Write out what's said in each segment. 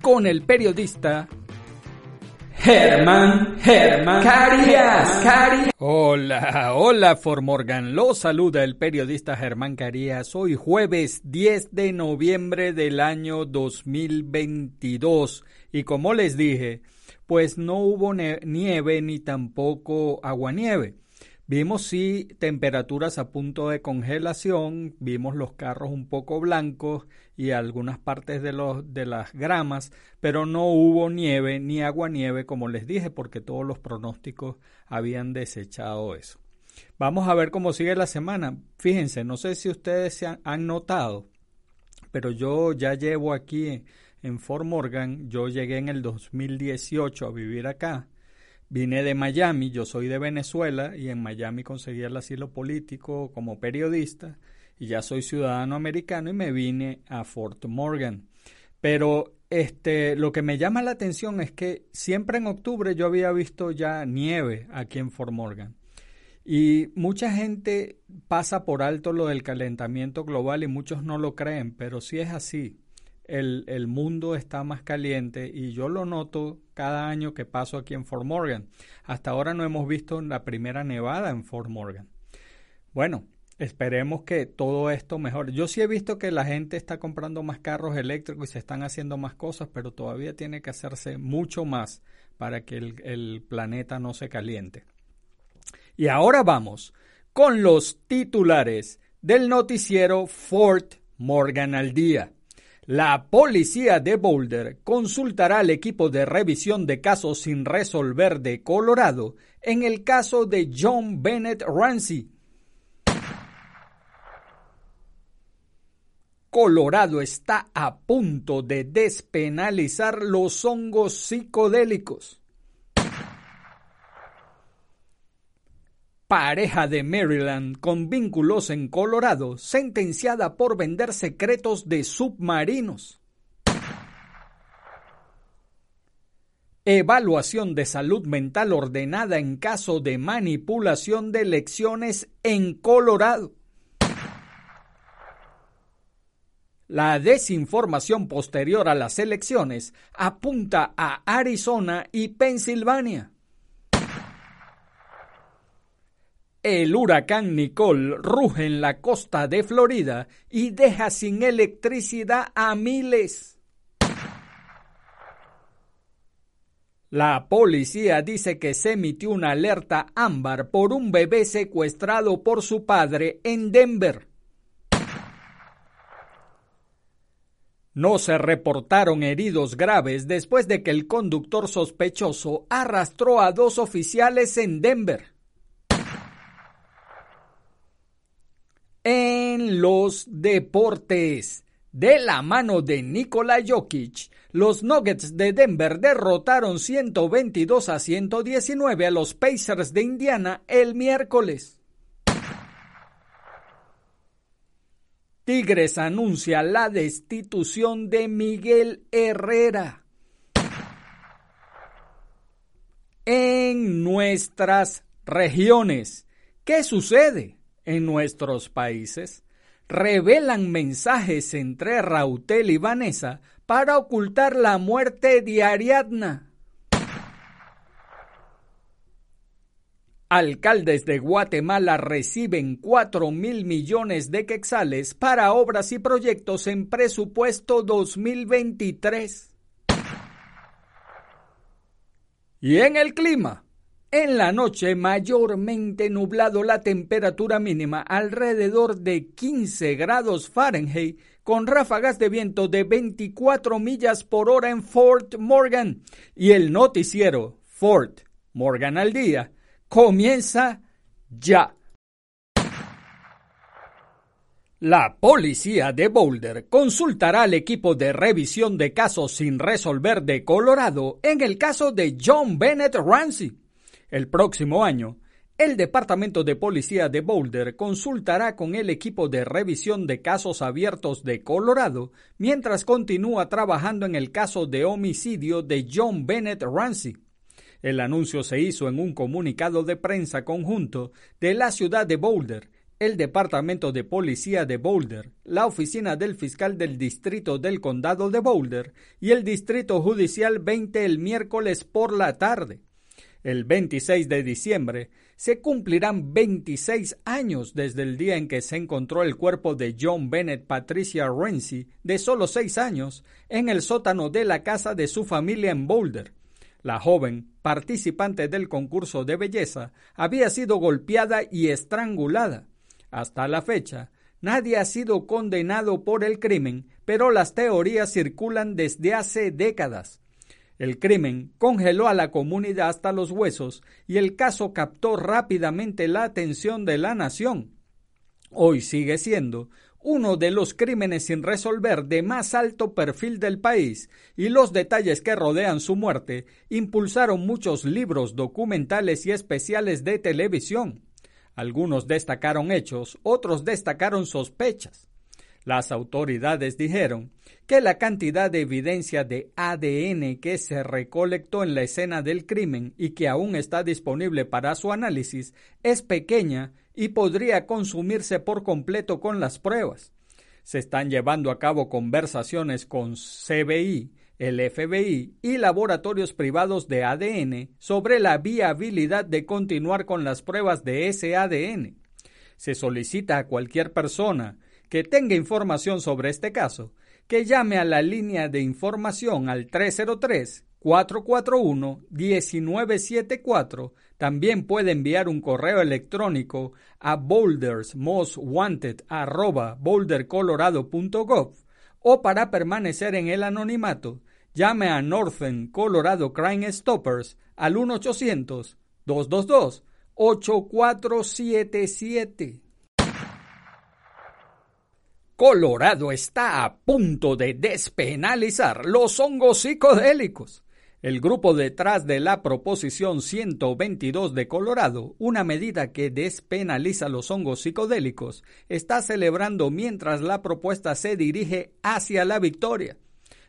con el periodista Germán, Germán Carías, Carías. Hola, hola Formorgan. Lo saluda el periodista Germán Carías. Hoy jueves 10 de noviembre del año 2022. Y como les dije, pues no hubo nieve ni tampoco aguanieve. Vimos sí temperaturas a punto de congelación, vimos los carros un poco blancos y algunas partes de, los, de las gramas, pero no hubo nieve ni agua nieve como les dije porque todos los pronósticos habían desechado eso. Vamos a ver cómo sigue la semana. Fíjense, no sé si ustedes se han, notado, pero yo ya llevo aquí en Fort Morgan, yo llegué en el 2018 a vivir acá Vine de Miami, yo soy de Venezuela y en Miami conseguí el asilo político como periodista y ya soy ciudadano americano y me vine a Fort Morgan. Pero este, lo que me llama la atención es que siempre en octubre yo había visto ya nieve aquí en Fort Morgan. Y mucha gente pasa por alto lo del calentamiento global y muchos no lo creen, pero sí es así el, mundo está más caliente y yo lo noto cada año que paso aquí en Fort Morgan. Hasta ahora no hemos visto la primera nevada en Fort Morgan. Bueno, esperemos que todo esto mejore. Yo sí he visto que la gente está comprando más carros eléctricos y se están haciendo más cosas, pero todavía tiene que hacerse mucho más para que el, el planeta no se caliente. Y ahora vamos con los titulares del noticiero Fort Morgan al día. La policía de Boulder consultará al equipo de revisión de casos sin resolver de Colorado en el caso de John Bennett Ramsey. Colorado está a punto de despenalizar los hongos psicodélicos. Pareja de Maryland con vínculos en Colorado, sentenciada por vender secretos de submarinos. Evaluación de salud mental ordenada en caso de manipulación de elecciones en Colorado. La desinformación posterior a las elecciones apunta a Arizona y Pensilvania. El huracán Nicole ruge en la costa de Florida y deja sin electricidad a miles. La policía dice que se emitió una alerta ámbar por un bebé secuestrado por su padre en Denver. No se reportaron heridos graves después de que el conductor sospechoso arrastró a dos oficiales en Denver. En los deportes, de la mano de Nikola Jokic, los Nuggets de Denver derrotaron 122 a 119 a los Pacers de Indiana el miércoles. Tigres anuncia la destitución de Miguel Herrera. en nuestras regiones. ¿Qué sucede en nuestros países? Revelan mensajes entre Rautel y Vanessa para ocultar la muerte de Ariadna. Alcaldes de Guatemala reciben 4 mil millones de quexales para obras y proyectos en presupuesto 2023. Y en el clima, en la noche mayormente nublado la temperatura mínima alrededor de 15 grados Fahrenheit con ráfagas de viento de 24 millas por hora en Fort Morgan y el noticiero Fort Morgan al día comienza ya. La policía de Boulder consultará al equipo de revisión de casos sin resolver de Colorado en el caso de John Bennett Ramsey. El próximo año, el Departamento de Policía de Boulder consultará con el equipo de revisión de casos abiertos de Colorado mientras continúa trabajando en el caso de homicidio de John Bennett Ramsey. El anuncio se hizo en un comunicado de prensa conjunto de la ciudad de Boulder, el Departamento de Policía de Boulder, la Oficina del Fiscal del Distrito del Condado de Boulder y el Distrito Judicial 20 el miércoles por la tarde. El 26 de diciembre se cumplirán 26 años desde el día en que se encontró el cuerpo de John Bennett Patricia Renzi, de solo seis años, en el sótano de la casa de su familia en Boulder. La joven, participante del concurso de belleza, había sido golpeada y estrangulada. Hasta la fecha, nadie ha sido condenado por el crimen, pero las teorías circulan desde hace décadas. El crimen congeló a la comunidad hasta los huesos y el caso captó rápidamente la atención de la nación. Hoy sigue siendo uno de los crímenes sin resolver de más alto perfil del país, y los detalles que rodean su muerte impulsaron muchos libros, documentales y especiales de televisión. Algunos destacaron hechos, otros destacaron sospechas. Las autoridades dijeron que la cantidad de evidencia de ADN que se recolectó en la escena del crimen y que aún está disponible para su análisis es pequeña y podría consumirse por completo con las pruebas. Se están llevando a cabo conversaciones con CBI, el FBI y laboratorios privados de ADN sobre la viabilidad de continuar con las pruebas de ese ADN. Se solicita a cualquier persona que tenga información sobre este caso que llame a la línea de información al 303 441-1974. También puede enviar un correo electrónico a bouldersmostwanted.bouldercolorado.gov o para permanecer en el anonimato, llame a Northern Colorado Crime Stoppers al 1-800-222-8477. Colorado está a punto de despenalizar los hongos psicodélicos. El grupo detrás de la Proposición 122 de Colorado, una medida que despenaliza los hongos psicodélicos, está celebrando mientras la propuesta se dirige hacia la victoria.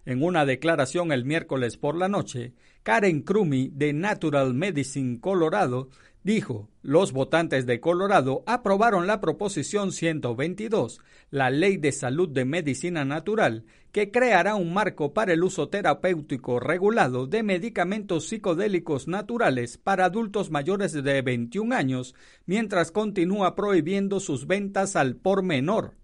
En una declaración el miércoles por la noche, Karen Crummy de Natural Medicine Colorado dijo, los votantes de Colorado aprobaron la Proposición 122, la Ley de Salud de Medicina Natural, que creará un marco para el uso terapéutico regulado de medicamentos psicodélicos naturales para adultos mayores de 21 años, mientras continúa prohibiendo sus ventas al por menor.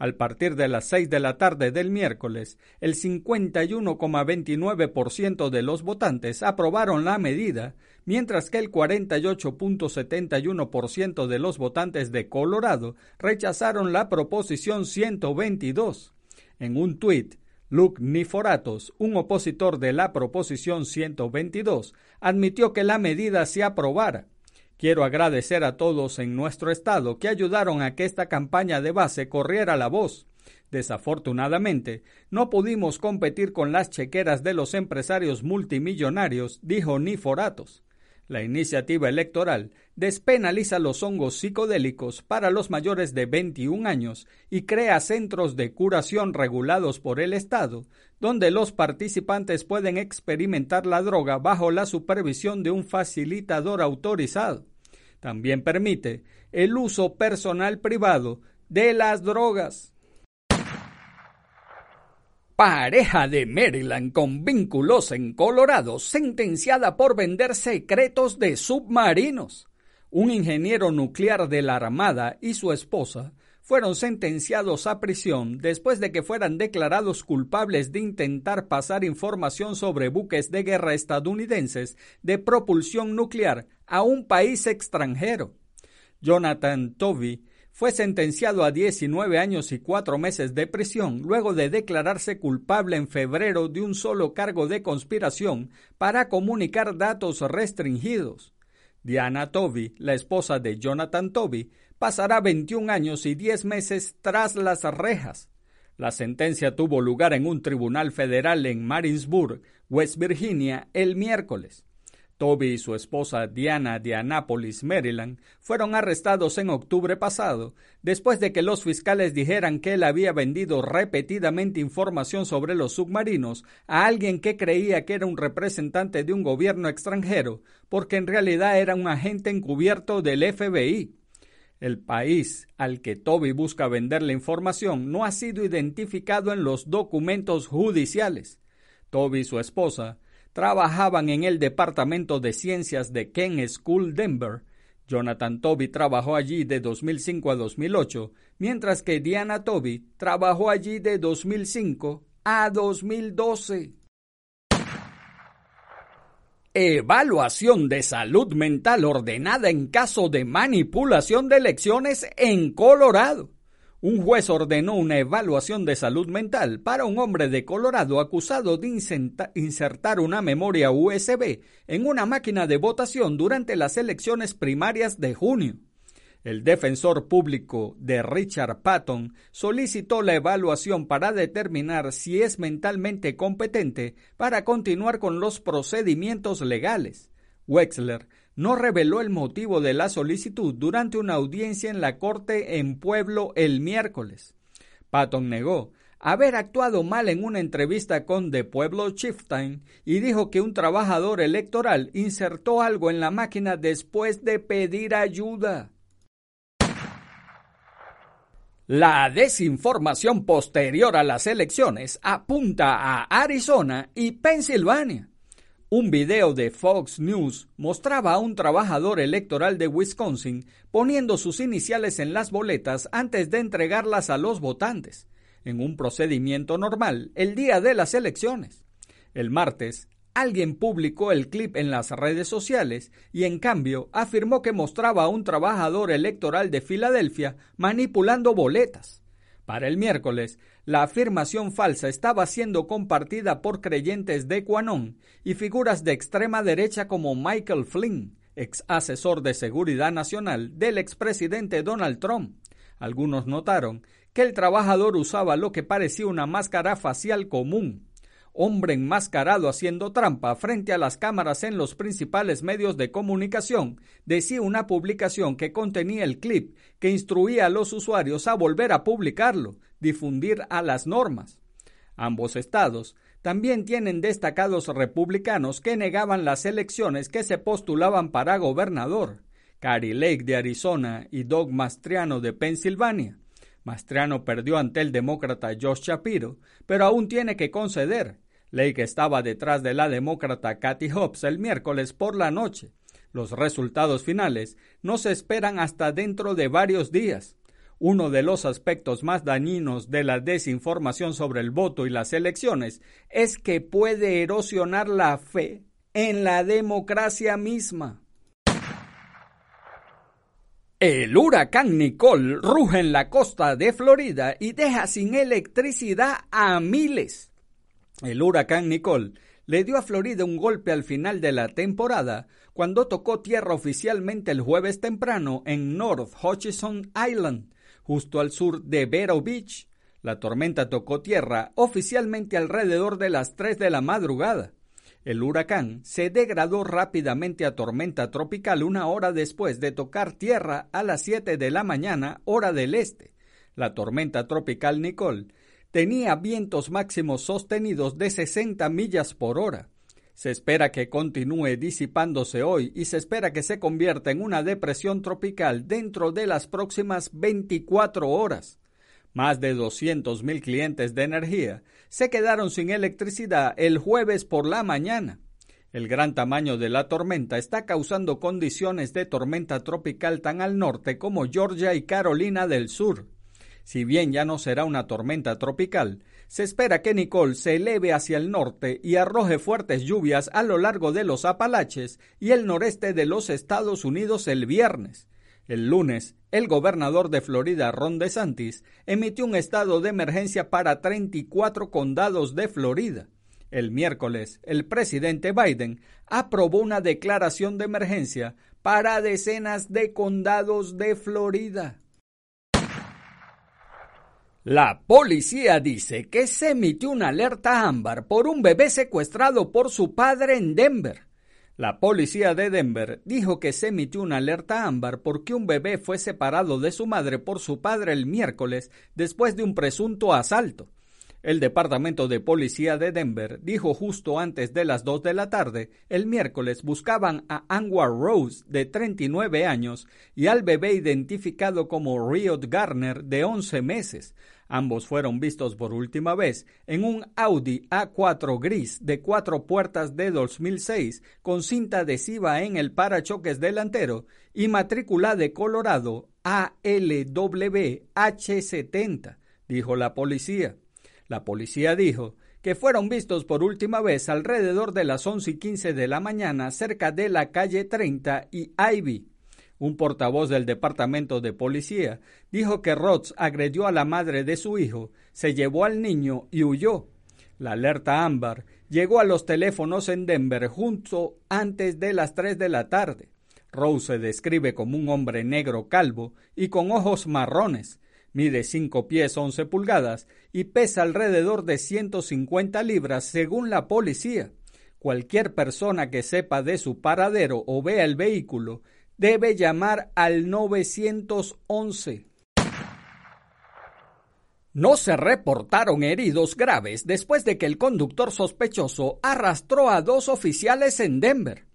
Al partir de las 6 de la tarde del miércoles, el 51,29% de los votantes aprobaron la medida, mientras que el 48.71% de los votantes de Colorado rechazaron la proposición 122. En un tuit, Luke Niforatos, un opositor de la proposición 122, admitió que la medida se aprobara Quiero agradecer a todos en nuestro estado que ayudaron a que esta campaña de base corriera la voz. Desafortunadamente, no pudimos competir con las chequeras de los empresarios multimillonarios, dijo Niforatos. La iniciativa electoral despenaliza los hongos psicodélicos para los mayores de 21 años y crea centros de curación regulados por el Estado, donde los participantes pueden experimentar la droga bajo la supervisión de un facilitador autorizado. También permite el uso personal privado de las drogas. Pareja de Maryland con vínculos en Colorado sentenciada por vender secretos de submarinos. Un ingeniero nuclear de la Armada y su esposa fueron sentenciados a prisión después de que fueran declarados culpables de intentar pasar información sobre buques de guerra estadounidenses de propulsión nuclear a un país extranjero. Jonathan Tovey fue sentenciado a 19 años y cuatro meses de prisión luego de declararse culpable en febrero de un solo cargo de conspiración para comunicar datos restringidos. Diana Toby, la esposa de Jonathan Toby, pasará 21 años y 10 meses tras las rejas. La sentencia tuvo lugar en un tribunal federal en Marinsburg, West Virginia, el miércoles. Toby y su esposa Diana de Annapolis, Maryland, fueron arrestados en octubre pasado, después de que los fiscales dijeran que él había vendido repetidamente información sobre los submarinos a alguien que creía que era un representante de un gobierno extranjero, porque en realidad era un agente encubierto del FBI. El país al que Toby busca vender la información no ha sido identificado en los documentos judiciales. Toby y su esposa trabajaban en el Departamento de Ciencias de Kent School Denver. Jonathan Toby trabajó allí de 2005 a 2008, mientras que Diana Toby trabajó allí de 2005 a 2012. Evaluación de salud mental ordenada en caso de manipulación de elecciones en Colorado. Un juez ordenó una evaluación de salud mental para un hombre de Colorado acusado de insertar una memoria USB en una máquina de votación durante las elecciones primarias de junio. El defensor público de Richard Patton solicitó la evaluación para determinar si es mentalmente competente para continuar con los procedimientos legales. Wexler no reveló el motivo de la solicitud durante una audiencia en la corte en Pueblo el miércoles. Patton negó haber actuado mal en una entrevista con The Pueblo Chieftain y dijo que un trabajador electoral insertó algo en la máquina después de pedir ayuda. La desinformación posterior a las elecciones apunta a Arizona y Pensilvania. Un video de Fox News mostraba a un trabajador electoral de Wisconsin poniendo sus iniciales en las boletas antes de entregarlas a los votantes, en un procedimiento normal el día de las elecciones. El martes, alguien publicó el clip en las redes sociales y en cambio afirmó que mostraba a un trabajador electoral de Filadelfia manipulando boletas. Para el miércoles, la afirmación falsa estaba siendo compartida por creyentes de Quanon y figuras de extrema derecha como Michael Flynn, ex asesor de seguridad nacional del expresidente Donald Trump. Algunos notaron que el trabajador usaba lo que parecía una máscara facial común hombre enmascarado haciendo trampa frente a las cámaras en los principales medios de comunicación, decía una publicación que contenía el clip que instruía a los usuarios a volver a publicarlo, difundir a las normas. Ambos estados también tienen destacados republicanos que negaban las elecciones que se postulaban para gobernador, Cary Lake de Arizona y Doug Mastriano de Pensilvania. Mastriano perdió ante el demócrata Josh Shapiro, pero aún tiene que conceder. Lake estaba detrás de la demócrata Kathy Hobbs el miércoles por la noche. Los resultados finales no se esperan hasta dentro de varios días. Uno de los aspectos más dañinos de la desinformación sobre el voto y las elecciones es que puede erosionar la fe en la democracia misma. El huracán Nicole ruge en la costa de Florida y deja sin electricidad a miles. El huracán Nicole le dio a Florida un golpe al final de la temporada cuando tocó tierra oficialmente el jueves temprano en North Hutchison Island, justo al sur de Vero Beach. La tormenta tocó tierra oficialmente alrededor de las 3 de la madrugada. El huracán se degradó rápidamente a tormenta tropical una hora después de tocar tierra a las 7 de la mañana, hora del este. La tormenta tropical Nicole tenía vientos máximos sostenidos de 60 millas por hora. Se espera que continúe disipándose hoy y se espera que se convierta en una depresión tropical dentro de las próximas 24 horas. Más de 200.000 clientes de energía se quedaron sin electricidad el jueves por la mañana. El gran tamaño de la tormenta está causando condiciones de tormenta tropical tan al norte como Georgia y Carolina del Sur. Si bien ya no será una tormenta tropical, se espera que Nicole se eleve hacia el norte y arroje fuertes lluvias a lo largo de los Apalaches y el noreste de los Estados Unidos el viernes. El lunes, el gobernador de Florida, Ron DeSantis, emitió un estado de emergencia para 34 condados de Florida. El miércoles, el presidente Biden aprobó una declaración de emergencia para decenas de condados de Florida. La policía dice que se emitió una alerta ámbar por un bebé secuestrado por su padre en Denver. La policía de Denver dijo que se emitió una alerta ámbar porque un bebé fue separado de su madre por su padre el miércoles después de un presunto asalto. El Departamento de Policía de Denver dijo justo antes de las 2 de la tarde, el miércoles buscaban a Anwar Rose, de 39 años, y al bebé identificado como Riot Garner, de 11 meses. Ambos fueron vistos por última vez en un Audi A4 gris de cuatro puertas de 2006 con cinta adhesiva en el parachoques delantero y matrícula de Colorado ALWH70, dijo la policía. La policía dijo que fueron vistos por última vez alrededor de las 11 y 15 de la mañana cerca de la calle 30 y Ivy. Un portavoz del departamento de policía dijo que Roth agredió a la madre de su hijo, se llevó al niño y huyó. La alerta ámbar llegó a los teléfonos en Denver junto antes de las 3 de la tarde. Rose se describe como un hombre negro calvo y con ojos marrones mide 5 pies 11 pulgadas y pesa alrededor de 150 libras según la policía. Cualquier persona que sepa de su paradero o vea el vehículo debe llamar al 911. No se reportaron heridos graves después de que el conductor sospechoso arrastró a dos oficiales en Denver.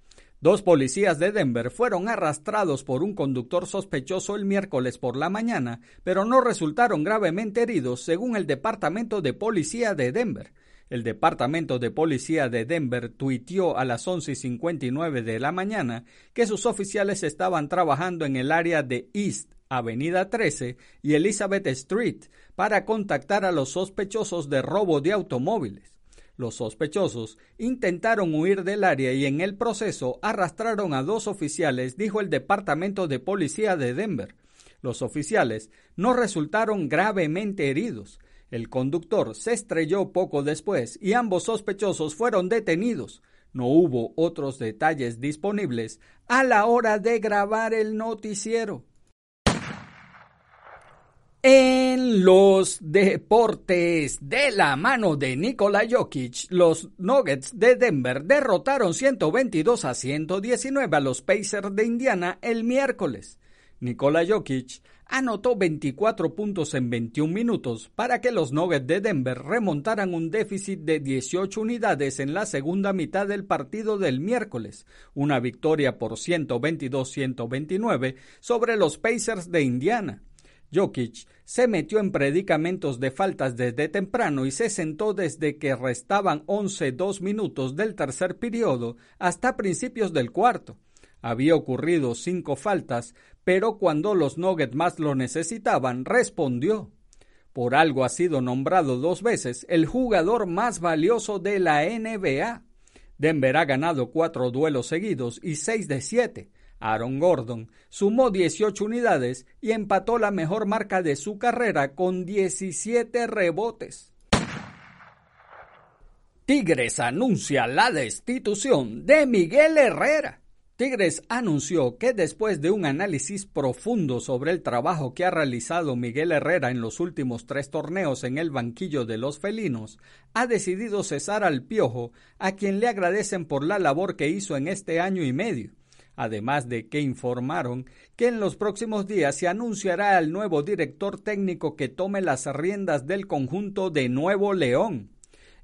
Dos policías de Denver fueron arrastrados por un conductor sospechoso el miércoles por la mañana, pero no resultaron gravemente heridos, según el Departamento de Policía de Denver. El Departamento de Policía de Denver tuiteó a las 11.59 de la mañana que sus oficiales estaban trabajando en el área de East Avenida 13 y Elizabeth Street para contactar a los sospechosos de robo de automóviles. Los sospechosos intentaron huir del área y en el proceso arrastraron a dos oficiales, dijo el Departamento de Policía de Denver. Los oficiales no resultaron gravemente heridos. El conductor se estrelló poco después y ambos sospechosos fueron detenidos. No hubo otros detalles disponibles a la hora de grabar el noticiero. En los deportes de la mano de Nikola Jokic, los Nuggets de Denver derrotaron 122 a 119 a los Pacers de Indiana el miércoles. Nikola Jokic anotó 24 puntos en 21 minutos para que los Nuggets de Denver remontaran un déficit de 18 unidades en la segunda mitad del partido del miércoles, una victoria por 122-129 sobre los Pacers de Indiana. Jokic se metió en predicamentos de faltas desde temprano y se sentó desde que restaban 11-2 minutos del tercer periodo hasta principios del cuarto. Había ocurrido cinco faltas, pero cuando los Nuggets más lo necesitaban, respondió. Por algo ha sido nombrado dos veces el jugador más valioso de la NBA. Denver ha ganado cuatro duelos seguidos y seis de siete. Aaron Gordon sumó 18 unidades y empató la mejor marca de su carrera con 17 rebotes. Tigres anuncia la destitución de Miguel Herrera. Tigres anunció que después de un análisis profundo sobre el trabajo que ha realizado Miguel Herrera en los últimos tres torneos en el banquillo de los felinos, ha decidido cesar al Piojo, a quien le agradecen por la labor que hizo en este año y medio. Además de que informaron que en los próximos días se anunciará al nuevo director técnico que tome las riendas del conjunto de Nuevo León.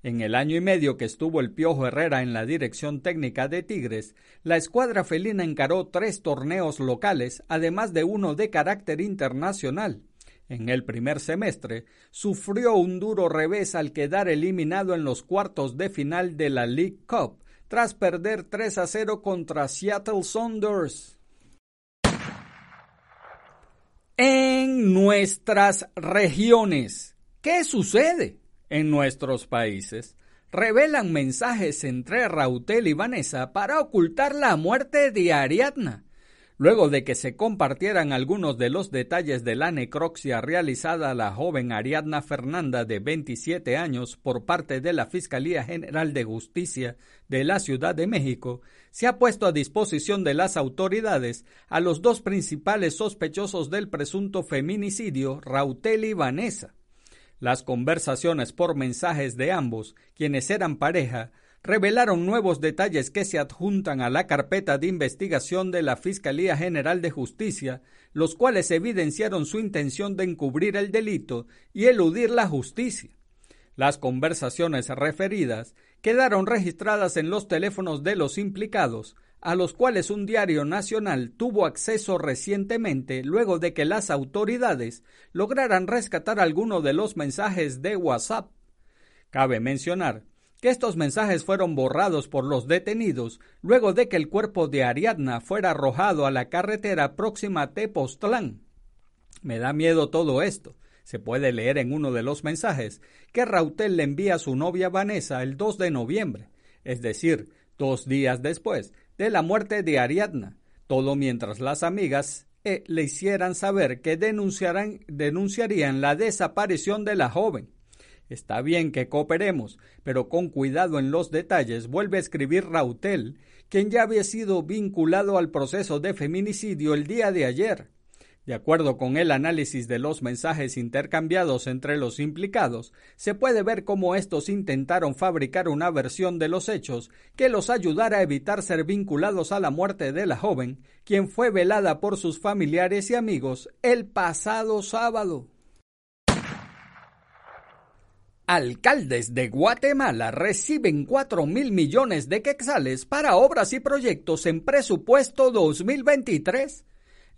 En el año y medio que estuvo el Piojo Herrera en la dirección técnica de Tigres, la escuadra felina encaró tres torneos locales, además de uno de carácter internacional. En el primer semestre, sufrió un duro revés al quedar eliminado en los cuartos de final de la League Cup, tras perder 3 a 0 contra Seattle Saunders. En nuestras regiones, ¿qué sucede? en nuestros países revelan mensajes entre Rautel y Vanessa para ocultar la muerte de Ariadna. Luego de que se compartieran algunos de los detalles de la necropsia realizada a la joven Ariadna Fernanda de 27 años por parte de la Fiscalía General de Justicia de la Ciudad de México, se ha puesto a disposición de las autoridades a los dos principales sospechosos del presunto feminicidio, Rautel y Vanessa. Las conversaciones por mensajes de ambos, quienes eran pareja, revelaron nuevos detalles que se adjuntan a la carpeta de investigación de la Fiscalía General de Justicia, los cuales evidenciaron su intención de encubrir el delito y eludir la justicia. Las conversaciones referidas quedaron registradas en los teléfonos de los implicados, a los cuales un diario nacional tuvo acceso recientemente luego de que las autoridades lograran rescatar algunos de los mensajes de WhatsApp. Cabe mencionar que estos mensajes fueron borrados por los detenidos luego de que el cuerpo de Ariadna fuera arrojado a la carretera próxima a Tepoztlán. Me da miedo todo esto. Se puede leer en uno de los mensajes que Rautel le envía a su novia Vanessa el 2 de noviembre, es decir, dos días después de la muerte de Ariadna, todo mientras las amigas eh, le hicieran saber que denunciarían la desaparición de la joven. Está bien que cooperemos, pero con cuidado en los detalles, vuelve a escribir Rautel, quien ya había sido vinculado al proceso de feminicidio el día de ayer. De acuerdo con el análisis de los mensajes intercambiados entre los implicados, se puede ver cómo estos intentaron fabricar una versión de los hechos que los ayudara a evitar ser vinculados a la muerte de la joven, quien fue velada por sus familiares y amigos el pasado sábado. Alcaldes de Guatemala reciben 4 mil millones de quetzales para obras y proyectos en presupuesto 2023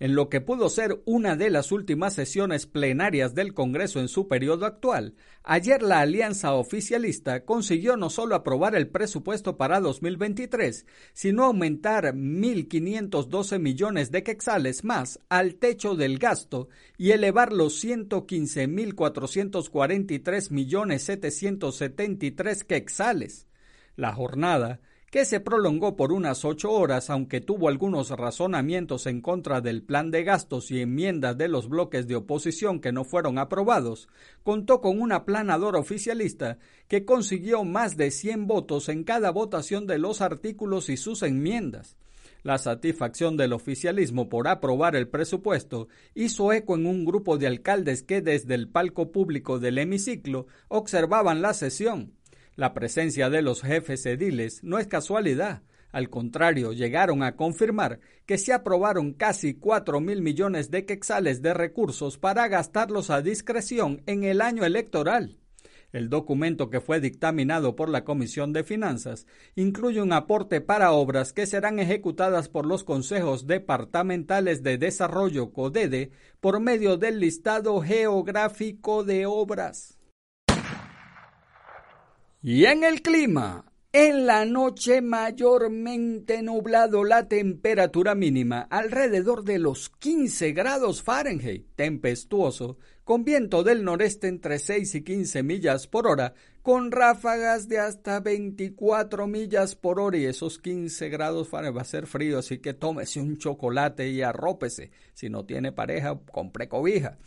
en lo que pudo ser una de las últimas sesiones plenarias del Congreso en su periodo actual, ayer la alianza oficialista consiguió no solo aprobar el presupuesto para 2023, sino aumentar 1.512 millones de quexales más al techo del gasto y elevar los 115.443 millones 773 quexales. La jornada que se prolongó por unas ocho horas, aunque tuvo algunos razonamientos en contra del plan de gastos y enmiendas de los bloques de oposición que no fueron aprobados, contó con un aplanador oficialista que consiguió más de 100 votos en cada votación de los artículos y sus enmiendas. La satisfacción del oficialismo por aprobar el presupuesto hizo eco en un grupo de alcaldes que desde el palco público del hemiciclo observaban la sesión. La presencia de los jefes ediles no es casualidad. Al contrario, llegaron a confirmar que se aprobaron casi 4 mil millones de quexales de recursos para gastarlos a discreción en el año electoral. El documento que fue dictaminado por la Comisión de Finanzas incluye un aporte para obras que serán ejecutadas por los consejos departamentales de desarrollo CODEDE por medio del listado geográfico de obras. Y en el clima, en la noche mayormente nublado, la temperatura mínima alrededor de los 15 grados Fahrenheit, tempestuoso, con viento del noreste entre 6 y 15 millas por hora, con ráfagas de hasta 24 millas por hora y esos 15 grados Fahrenheit va a ser frío, así que tómese un chocolate y arrópese. Si no tiene pareja, compre cobija.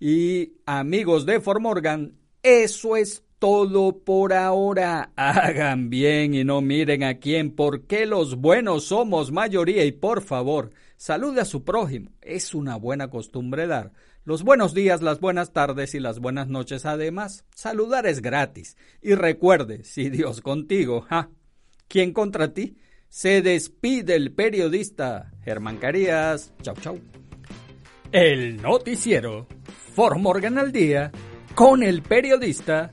Y amigos de Formorgan, eso es todo por ahora. Hagan bien y no miren a quién, porque los buenos somos mayoría y por favor, salude a su prójimo. Es una buena costumbre dar. Los buenos días, las buenas tardes y las buenas noches además. Saludar es gratis. Y recuerde, si Dios contigo, ¿ja? ¿Quién contra ti? Se despide el periodista Germán Carías. Chau, chau. El noticiero For Morgan al día con el periodista